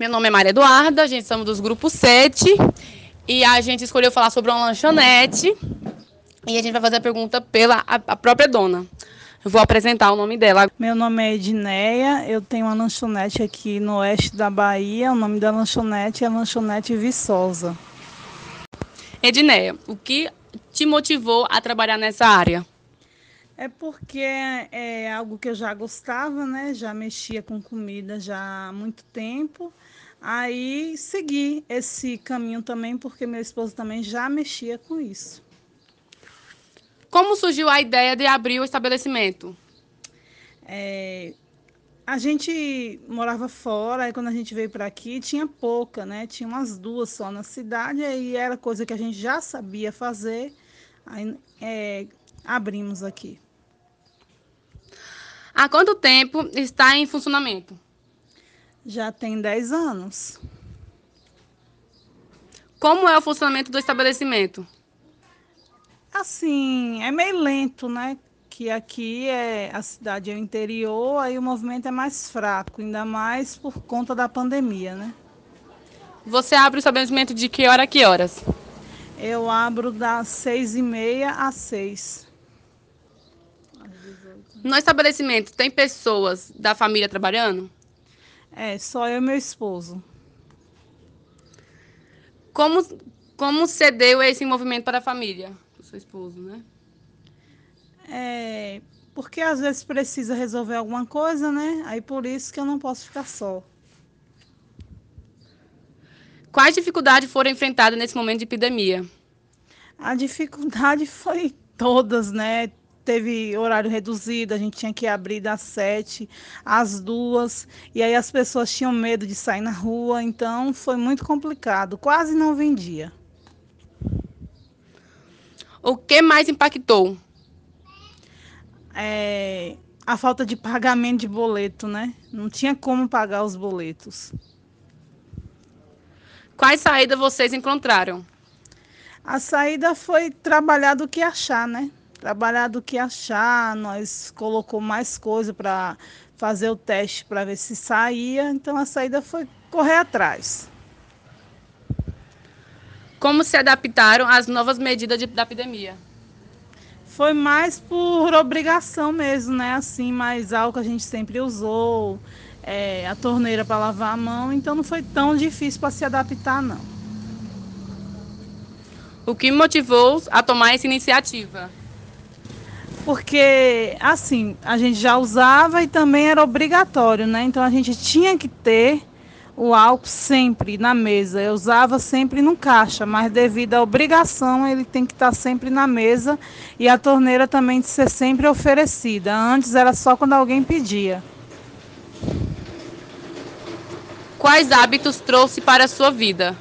Meu nome é Maria Eduarda, a gente somos dos grupos 7 e a gente escolheu falar sobre uma lanchonete e a gente vai fazer a pergunta pela a, a própria dona. Eu vou apresentar o nome dela. Meu nome é Edneia, eu tenho uma lanchonete aqui no oeste da Bahia. O nome da lanchonete é Lanchonete Viçosa. Edneia, o que te motivou a trabalhar nessa área? É porque é algo que eu já gostava, né? Já mexia com comida já há muito tempo. Aí segui esse caminho também, porque meu esposo também já mexia com isso. Como surgiu a ideia de abrir o estabelecimento? É, a gente morava fora, aí quando a gente veio para aqui tinha pouca, né? Tinha umas duas só na cidade, aí era coisa que a gente já sabia fazer. Aí é, abrimos aqui. Há quanto tempo está em funcionamento? Já tem 10 anos. Como é o funcionamento do estabelecimento? Assim, é meio lento, né? Que aqui é a cidade é o interior, aí o movimento é mais fraco, ainda mais por conta da pandemia, né? Você abre o estabelecimento de que hora a que horas? Eu abro das seis e meia às seis. No estabelecimento tem pessoas da família trabalhando? É, só eu e meu esposo. Como, como cedeu esse movimento para a família? O seu esposo, né? É, porque às vezes precisa resolver alguma coisa, né? Aí por isso que eu não posso ficar só. Quais dificuldades foram enfrentadas nesse momento de epidemia? A dificuldade foi todas, né? Teve horário reduzido, a gente tinha que abrir das sete às duas, e aí as pessoas tinham medo de sair na rua, então foi muito complicado, quase não vendia. O que mais impactou? É, a falta de pagamento de boleto, né? Não tinha como pagar os boletos. Quais saídas vocês encontraram? A saída foi trabalhar do que achar, né? Trabalhar do que achar, nós colocou mais coisa para fazer o teste para ver se saía, então a saída foi correr atrás. Como se adaptaram às novas medidas de, da epidemia? Foi mais por obrigação mesmo, né? Assim, mais álcool a gente sempre usou, é, a torneira para lavar a mão, então não foi tão difícil para se adaptar, não. O que motivou a tomar essa iniciativa? Porque assim, a gente já usava e também era obrigatório, né? Então a gente tinha que ter o álcool sempre na mesa. Eu usava sempre no caixa, mas devido à obrigação, ele tem que estar sempre na mesa e a torneira também de ser sempre oferecida. Antes era só quando alguém pedia. Quais hábitos trouxe para a sua vida?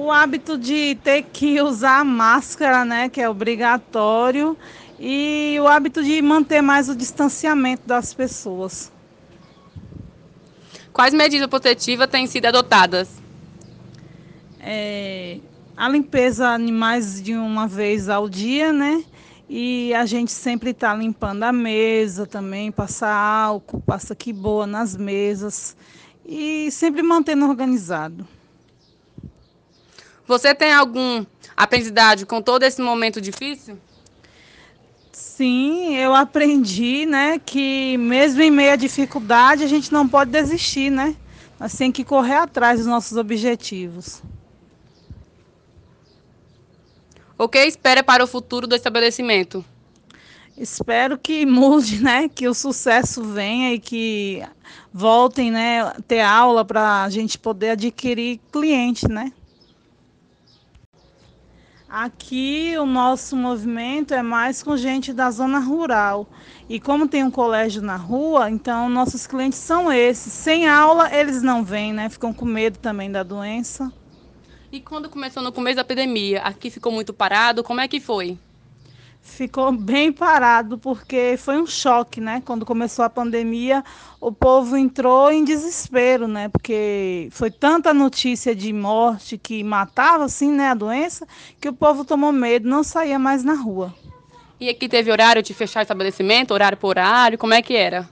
O hábito de ter que usar máscara, né, que é obrigatório, e o hábito de manter mais o distanciamento das pessoas. Quais medidas protetivas têm sido adotadas? É, a limpeza animais de uma vez ao dia, né? E a gente sempre está limpando a mesa também, passa álcool, passa que boa nas mesas e sempre mantendo organizado. Você tem algum aprendizado com todo esse momento difícil? Sim, eu aprendi, né, que mesmo em meio à dificuldade, a gente não pode desistir, né? Nós temos que correr atrás dos nossos objetivos. O que espera para o futuro do estabelecimento? Espero que mude, né? Que o sucesso venha e que voltem, né? Ter aula para a gente poder adquirir cliente, né? Aqui o nosso movimento é mais com gente da zona rural. E como tem um colégio na rua, então nossos clientes são esses. Sem aula eles não vêm, né? Ficam com medo também da doença. E quando começou no começo da epidemia, aqui ficou muito parado, como é que foi? Ficou bem parado porque foi um choque, né? Quando começou a pandemia, o povo entrou em desespero, né? Porque foi tanta notícia de morte que matava assim, né, a doença, que o povo tomou medo, não saía mais na rua. E aqui teve horário de fechar estabelecimento, horário por horário, como é que era?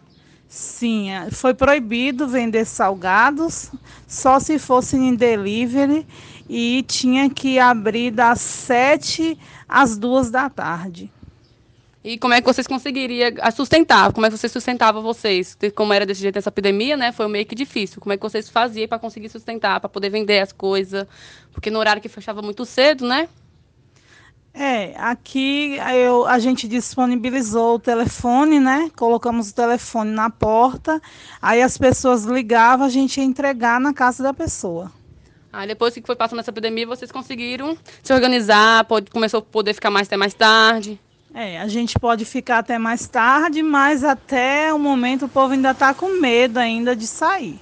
Sim, é, foi proibido vender salgados, só se fossem em delivery e tinha que abrir das 7 às 2 da tarde. E como é que vocês conseguiriam sustentar? Como é que vocês sustentavam vocês? Como era desse jeito essa epidemia, né? Foi meio que difícil. Como é que vocês faziam para conseguir sustentar, para poder vender as coisas? Porque no horário que fechava muito cedo, né? É, aqui eu, a gente disponibilizou o telefone, né? Colocamos o telefone na porta, aí as pessoas ligavam, a gente ia entregar na casa da pessoa. Aí depois que foi passando essa epidemia, vocês conseguiram se organizar, pode, começou a poder ficar mais até mais tarde. É, a gente pode ficar até mais tarde, mas até o momento o povo ainda está com medo ainda de sair.